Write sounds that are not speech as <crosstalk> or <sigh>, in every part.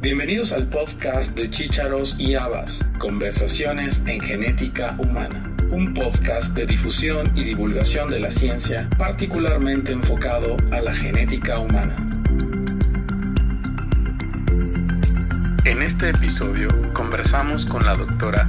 Bienvenidos al podcast de Chícharos y Habas, Conversaciones en Genética Humana, un podcast de difusión y divulgación de la ciencia particularmente enfocado a la genética humana. En este episodio conversamos con la doctora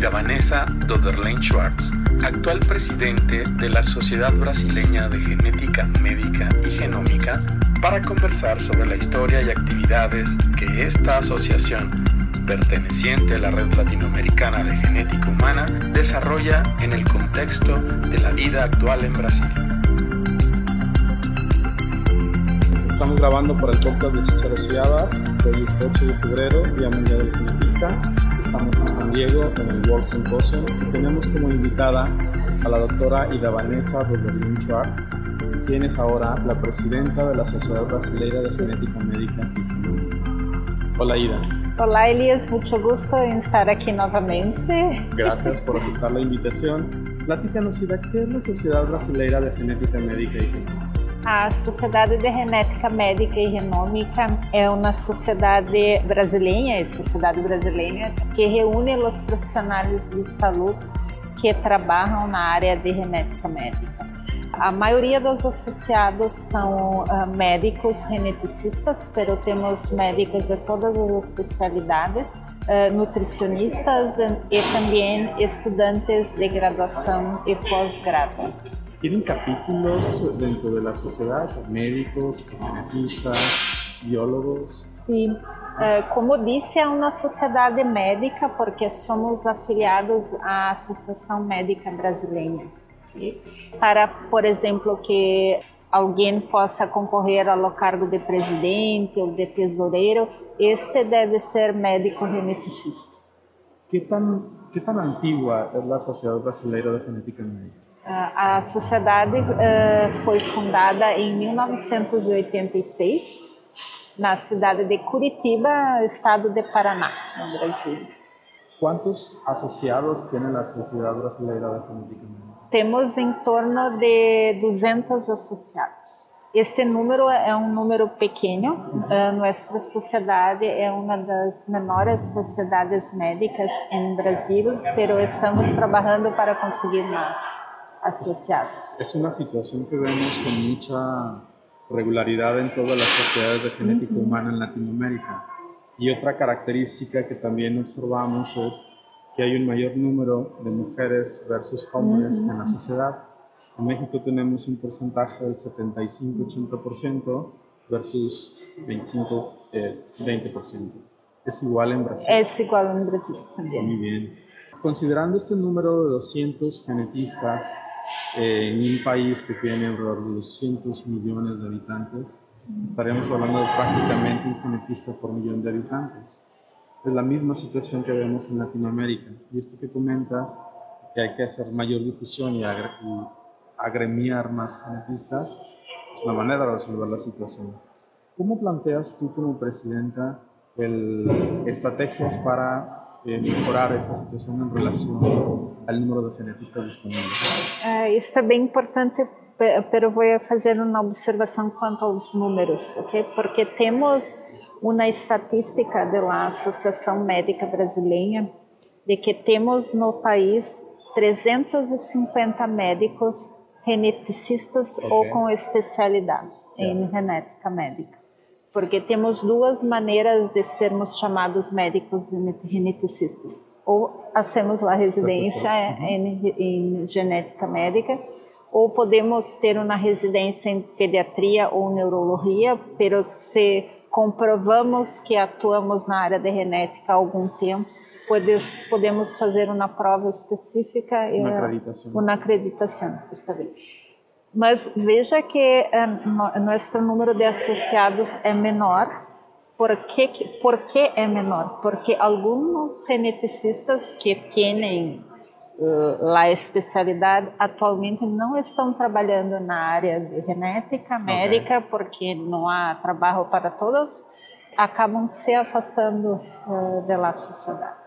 Ida Vanessa Doderlein Schwartz, actual presidente de la Sociedad Brasileña de Genética Médica y Genómica para conversar sobre la historia y actividades que esta asociación, perteneciente a la Red Latinoamericana de Genética Humana, desarrolla en el contexto de la vida actual en Brasil. Estamos grabando para el podcast de Chicharos y Habas, hoy es 8 de febrero, Día Mundial del Genetista. Estamos en San Diego en el World Symposium y tenemos como invitada a la doctora Ida Vanessa Roberlin Schwartz, quien es ahora la presidenta de la Sociedad Brasileira de Genética Médica. Hola Ida. Hola Elias, mucho gusto en estar aquí nuevamente. Gracias <laughs> por aceptar la invitación. Platícanos, Ida, ¿qué es la Sociedad Brasileira de Genética Médica y Genómica? A Sociedade de Genética Médica e Genômica é uma sociedade brasileira, sociedade brasileira, que reúne os profissionais de saúde que trabalham na área de genética médica. A maioria dos associados são uh, médicos geneticistas, pero temos médicos de todas as especialidades, uh, nutricionistas e também estudantes de graduação e pós-grado. ¿Tienen capítulos dentro de la sociedad? Médicos, genetistas, biólogos? Sim. Como disse, é uma sociedade médica porque somos afiliados à Associação Médica Brasileira. Para, por exemplo, que alguém possa concorrer ao cargo de presidente ou de tesoureiro, este deve ser médico geneticista. ¿Qué tan, qué tan antigua es la Sociedad Brasileira de Genética Médica? A sociedade uh, foi fundada em 1986 na cidade de Curitiba, estado de Paraná, no Brasil. ¿Cuántos asociados tiene la Sociedad Brasileira de Genética Médica? Temos em torno de 200 associados. Este número é um número pequeno. Uh, nossa sociedade é uma das menores sociedades médicas em Brasil, pero estamos trabalhando para conseguir mais asociados. Es una situación que vemos con mucha regularidad en todas las sociedades de genética humana en Latinoamérica. Y otra característica que también observamos es que hay un mayor número de mujeres versus hombres en la sociedad. En México tenemos un porcentaje del 75-80% versus 25-20%. ¿Es igual en Brasil? Es igual en Brasil también. Muy bien. Considerando este número de 200 genetistas eh, en un país que tiene alrededor de 200 millones de habitantes, estaremos hablando de prácticamente un genetista por millón de habitantes. Es la misma situación que vemos en Latinoamérica. Y esto que comentas, que hay que hacer mayor difusión y, agre y agremiar más genetistas, es una manera de resolver la situación. ¿Cómo planteas tú como presidenta el, estrategias para eh, mejorar esta situación en relación al número de genetistas disponibles? Isso é bem importante, pero vou fazer uma observação quanto aos números, ok? Porque temos uma estatística da Associação Médica Brasileira de que temos no país 350 médicos geneticistas okay. ou com especialidade yeah. em genética médica. Porque temos duas maneiras de sermos chamados médicos geneticistas. Ou hacemos lá residência em, em genética médica, ou podemos ter uma residência em pediatria ou neurologia, pero se comprovamos que atuamos na área de genética há algum tempo, podes, podemos fazer uma prova específica e uma acreditação. Uma acreditação, está bem. Mas veja que uh, nosso número de associados é menor. Por que, por que é menor? Porque alguns geneticistas que têm uh, a especialidade atualmente não estão trabalhando na área de genética médica okay. porque não há trabalho para todos, acabam se afastando uh, da sociedade.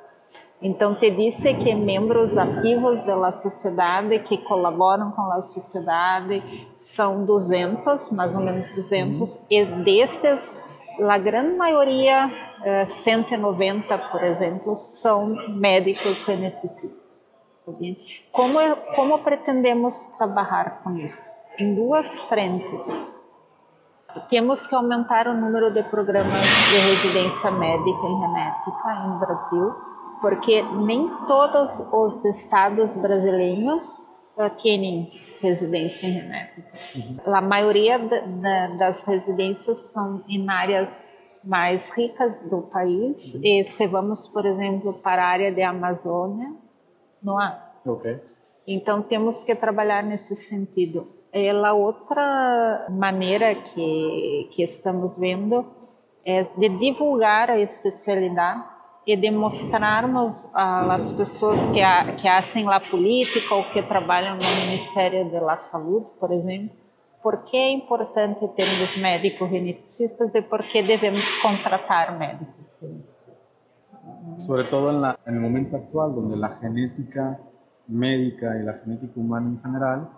Então, te disse que membros ativos da sociedade que colaboram com a sociedade são 200, mais ou menos 200, uhum. e destes a grande maioria, 190, por exemplo, são médicos geneticistas. Como, como pretendemos trabalhar com isso? Em duas frentes. Temos que aumentar o número de programas de residência médica em genética no Brasil, porque nem todos os estados brasileiros têm residência em genética. Uhum. A maioria das residências são em áreas mais ricas do país, uhum. e se vamos, por exemplo, para a área de Amazônia, não há. Okay. Então temos que trabalhar nesse sentido. E a outra maneira que, que estamos vendo é de divulgar a especialidade e de mostrarmos às pessoas que, a, que fazem a política ou que trabalham no Ministério da Saúde, por exemplo, por que é importante termos médicos geneticistas e por que devemos contratar médicos geneticistas. Sobre todo en, el momento actual, donde la genética médica y la genética humana en general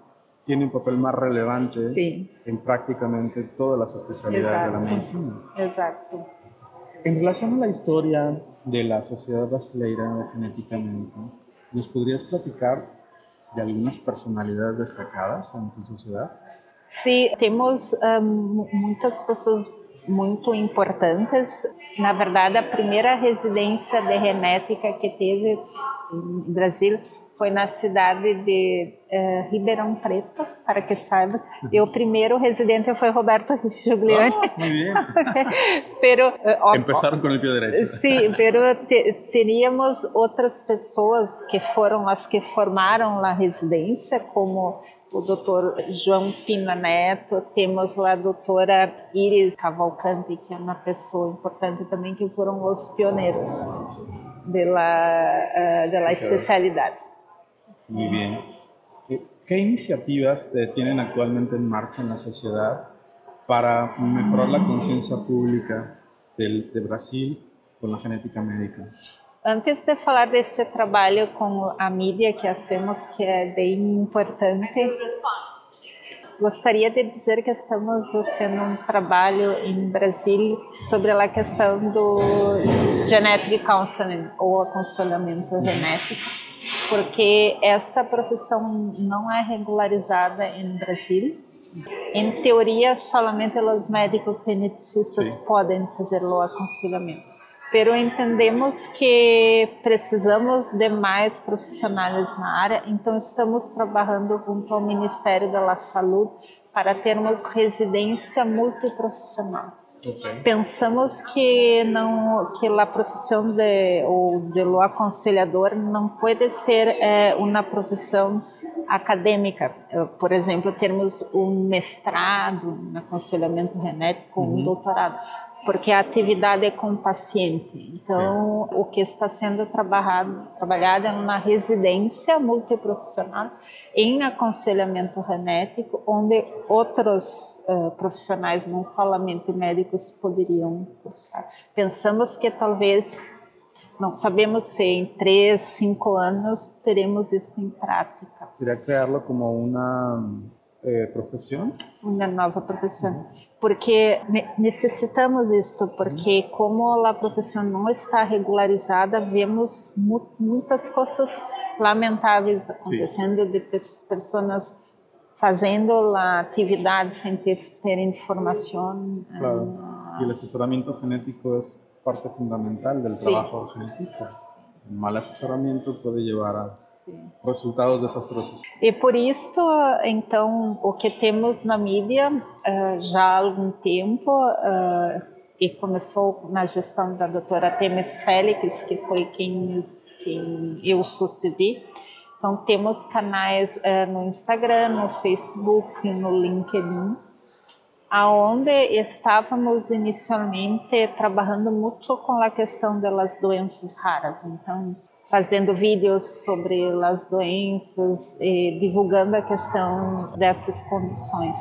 tiene un papel más relevante sí. en prácticamente todas las especialidades Exacto. de la medicina. Exacto. En relación a la historia de la Sociedad Brasileira de Genética Médica, ¿nos podrías platicar de algunas personalidades destacadas en tu sociedad? Sí, temos um, muitas pessoas muito importantes. Na verdade, a primeira residência de genética que teve em Brasil foi na cidade de uh, Ribeirão Preto, para que saibas. E o primeiro residente foi Roberto Giuliani. Oh, muy bien. pero, uh, Empezaram com o pé direito. Sim, pero te, teríamos outras pessoas que foram as que formaram a residência, como o doutor João Pina Neto, temos lá a doutora Iris Cavalcante, que é uma pessoa importante também, que foram os pioneiros de la, uh, especialidade. Muy bien. ¿Qué iniciativas eh, tienen actualmente en marcha en la sociedad para mejorar la conciencia pública del, de Brasil con la genética médica? Antes de falar deste trabalho com a mídia que hacemos, que é bem importante, gostaria de dizer que estamos fazendo um trabalho em Brasil sobre a questão do genetic counseling ou aconselhamento genético porque esta profissão não é regularizada em Brasil. Em teoria, somente os médicos geneticistas Sim. podem fazer o aconselhamento. Pero entendemos que precisamos de mais profissionais na área, então estamos trabalhando junto ao Ministério da Saúde para termos residência multiprofissional. Okay. Pensamos que não que a profissão de ou de lo aconselhador não pode ser é, uma profissão acadêmica. Por exemplo, termos um mestrado em aconselhamento genético, uhum. um doutorado, porque a atividade é com o paciente. Então, Sim. o que está sendo trabalhado, trabalhado é uma residência multiprofissional em aconselhamento genético, onde outros uh, profissionais, não somente médicos, poderiam cursar. Pensamos que talvez, não sabemos se em três, cinco anos teremos isso em prática. Seria criá-la como uma eh, profissão? Uma nova profissão. Porque necessitamos isto, porque como a profissão não está regularizada, vemos muitas coisas lamentáveis acontecendo Sim. de pessoas fazendo a atividade sem ter, ter informação. Claro. E o assessoramento genético é parte fundamental do trabalho genetista. Um mal assessoramento pode levar a Sim. resultados desastrosos. E por isso, então, o que temos na mídia uh, já há algum tempo, uh, e começou na gestão da doutora Temes Félix, que foi quem que eu sucedi. Então, temos canais uh, no Instagram, no Facebook, no LinkedIn, aonde estávamos inicialmente trabalhando muito com a questão das doenças raras. Então, fazendo vídeos sobre as doenças e divulgando a questão dessas condições.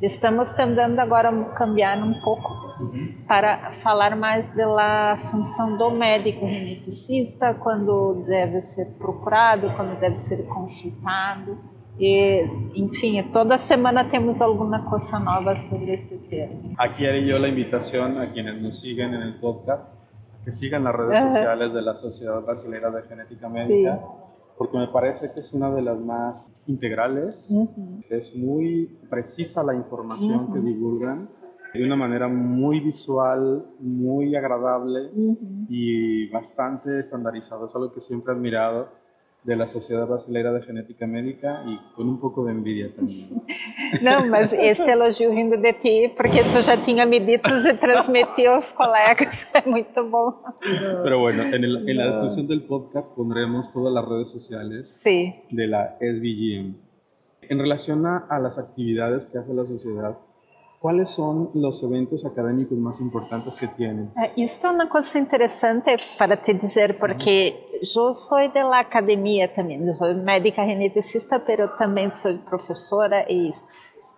Estamos tentando agora cambiar um pouco uhum. para falar mais da função do médico geneticista, quando deve ser procurado, quando deve ser consultado E, enfim, toda semana temos alguma coisa nova sobre este tema. Aquí haré yo la invitación a quienes nos siguen en el podcast que sigan las redes sociales de la Sociedad Brasileña de Genética Médica, sí. porque me parece que es una de las más integrales, uh -huh. es muy precisa la información uh -huh. que divulgan de una manera muy visual, muy agradable uh -huh. y bastante estandarizado. Es algo que siempre he admirado de la Sociedade Brasileira de Genética Médica e com um pouco de envidia também. <laughs> Não, mas este elogio vindo de ti, porque tu já tinha me dito e transmitiu aos colegas, <laughs> é muito bom. Pero bueno, en, el, en la descripción del podcast pondremos todas las redes sociales sí. de la SBGM. En relación a, a las actividades que hace la sociedad, ¿Cuáles son los eventos académicos más importantes que tienen? Isso é uma coisa interessante para te dizer, porque eu sou da academia também, eu sou médica geneticista, mas também sou professora e isso.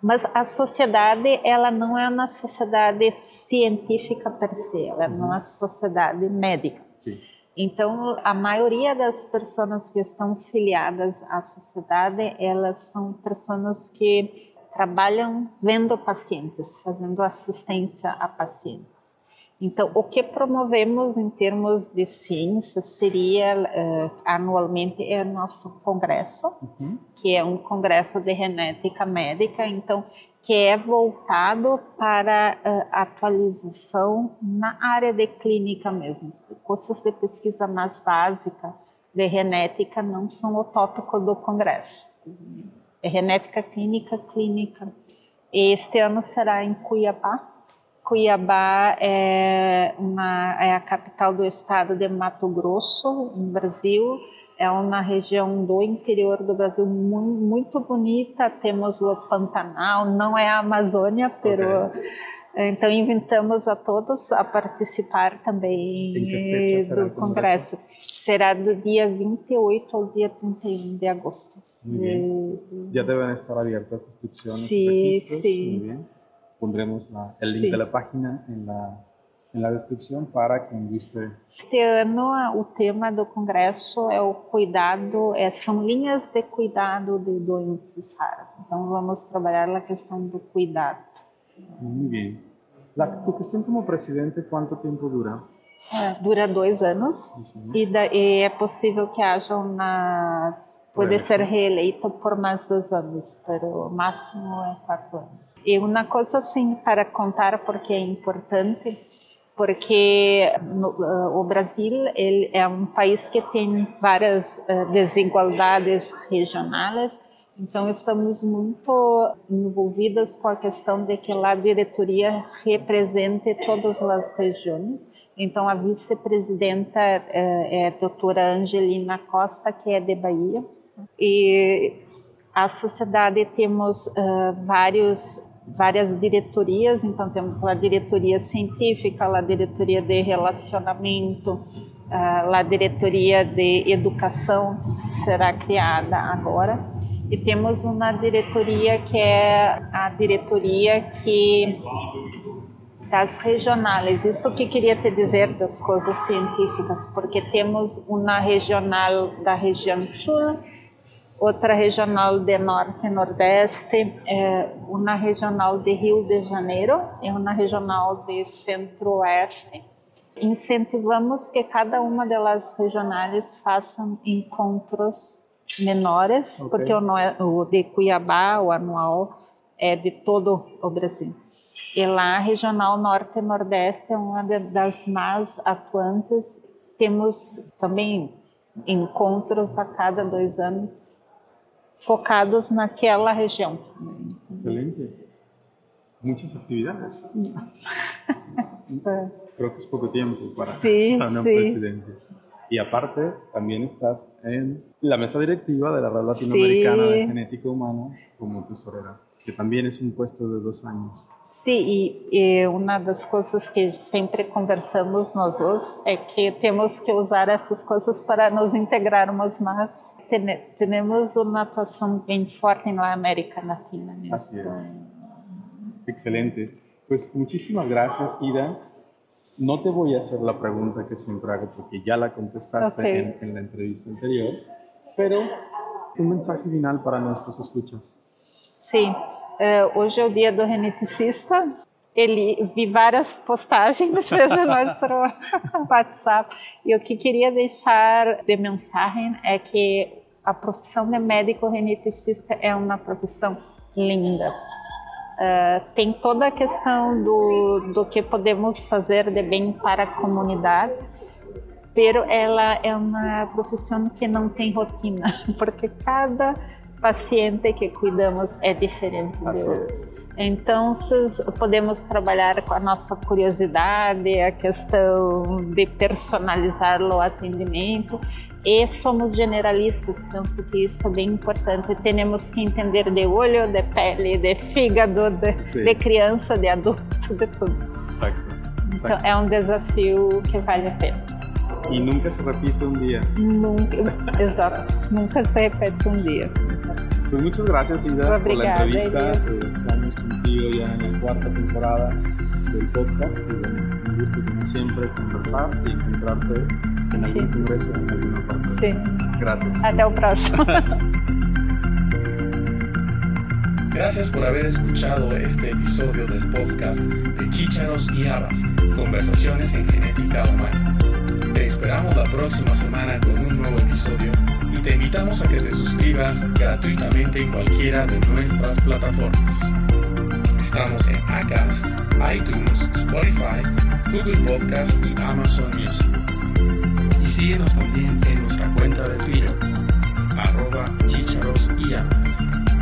Mas a sociedade, ela não é uma sociedade científica per se, ela é uma sociedade médica. Sim. Então, a maioria das pessoas que estão filiadas à sociedade, elas são pessoas que trabalham vendo pacientes, fazendo assistência a pacientes. Então, o que promovemos em termos de ciência seria uh, anualmente é o nosso congresso, uhum. que é um congresso de genética médica, então que é voltado para uh, atualização na área de clínica mesmo. Coisas de pesquisa mais básica de genética não são o tópico do congresso é genética clínica clínica. Este ano será em Cuiabá. Cuiabá é, uma, é a capital do estado de Mato Grosso, no Brasil. É uma região do interior do Brasil muito, muito bonita. Temos o Pantanal, não é a Amazônia, pero. Então invitamos a todos a participar também do congresso. Será do dia 28 ao dia 31 de agosto. Muy bien. Ya deben estar abiertas inscripciones sí, registros. Sí. Muy bien. Pondremos la, el link sí. de la página en la, en la descripción para quien guste. Este ano o tema do congresso é o cuidado, é, são linhas de cuidado de doenças raras. Então vamos trabalhar a questão do cuidado. Muy bien. La, ¿Tu gestión como presidente cuánto tiempo dura? É, dura dois anos Uhum. e, da, e é possível que haja uma pode ser reeleito por mais dois anos, mas o máximo é quatro anos. E uma coisa assim para contar porque é importante, porque no, uh, o Brasil ele é um país que tem várias uh, desigualdades regionais, então estamos muito envolvidas com a questão de que a diretoria represente todas as regiões. Então a vice-presidenta uh, é a doutora Angelina Costa, que é de Bahia, e a sociedade temos uh, vários várias diretorias, então temos a diretoria científica, a diretoria de relacionamento, uh, a diretoria de educação será criada agora e temos uma diretoria que é a diretoria que das regionais. Isso que queria te dizer das coisas científicas, porque temos uma regional da região sul, outra regional de norte e nordeste, uma regional de Rio de Janeiro e uma regional de centro-oeste. Incentivamos que cada uma delas regionais façam encontros menores, Ok. porque o, o de Cuiabá, o anual, é de todo o Brasil. E lá, a regional norte e nordeste é uma das mais atuantes. Temos também encontros a cada dois anos focados naquela região. Excelente. Muchas actividades. <laughs> Creo que es poco tiempo para, Sí, para una sí. presidencia. Y aparte, también estás en la mesa directiva de la Red Latinoamericana de Sí. Genética Humana como tesorera, que también es un puesto de dos años. Sim, e, e uma das coisas que sempre conversamos nós dois é que temos que usar essas coisas para nos integrarmos mais. Temos uma atuação bem forte na América Latina. mesmo. Así es. Excelente. Pues muchísimas gracias, Ida. No te voy a hacer la pregunta que siempre hago porque ya la contestaste Ok. en, en la entrevista anterior, pero Un mensaje final para nuestros escuchas. Sim, uh, hoje é o dia do geneticista. Ele vi várias postagens fez no nosso WhatsApp e o que queria deixar de mensagem é que a profissão de médico geneticista é uma profissão linda. Uh, tem toda a questão do, do que podemos fazer de bem para a comunidade, pero ela é uma profissão que não tem rotina, <laughs> porque cada paciente que cuidamos é diferente. Então, podemos trabalhar com a nossa curiosidade, a questão de personalizar o atendimento. E somos generalistas, penso que isso é bem importante. Temos que entender de olho, de pele, de fígado, de, de criança, de adulto, de tudo. Exacto. Então, é um desafio que vale a pena. E nunca se repite um dia. Nunca, <laughs> exato. Nunca se repete um dia. Pues muchas gracias, Ida, Obrigada, por la entrevista. Estamos contigo ya en la cuarta temporada del podcast. Y bueno, un gusto, como siempre, conversar y encontrarte en algún congreso en alguna parte. Sí. Gracias. Até o próximo. Gracias por haber escuchado este episodio del podcast de Chícharos y Habas, Conversaciones en Genética Humana. Te esperamos la próxima semana con un nuevo episodio y te invitamos a que te suscribas gratuitamente en cualquiera de nuestras plataformas. Estamos en Acast, iTunes, Spotify, Google Podcast y Amazon Music. Y síguenos también en nuestra cuenta de Twitter, arroba chicharos y Habas.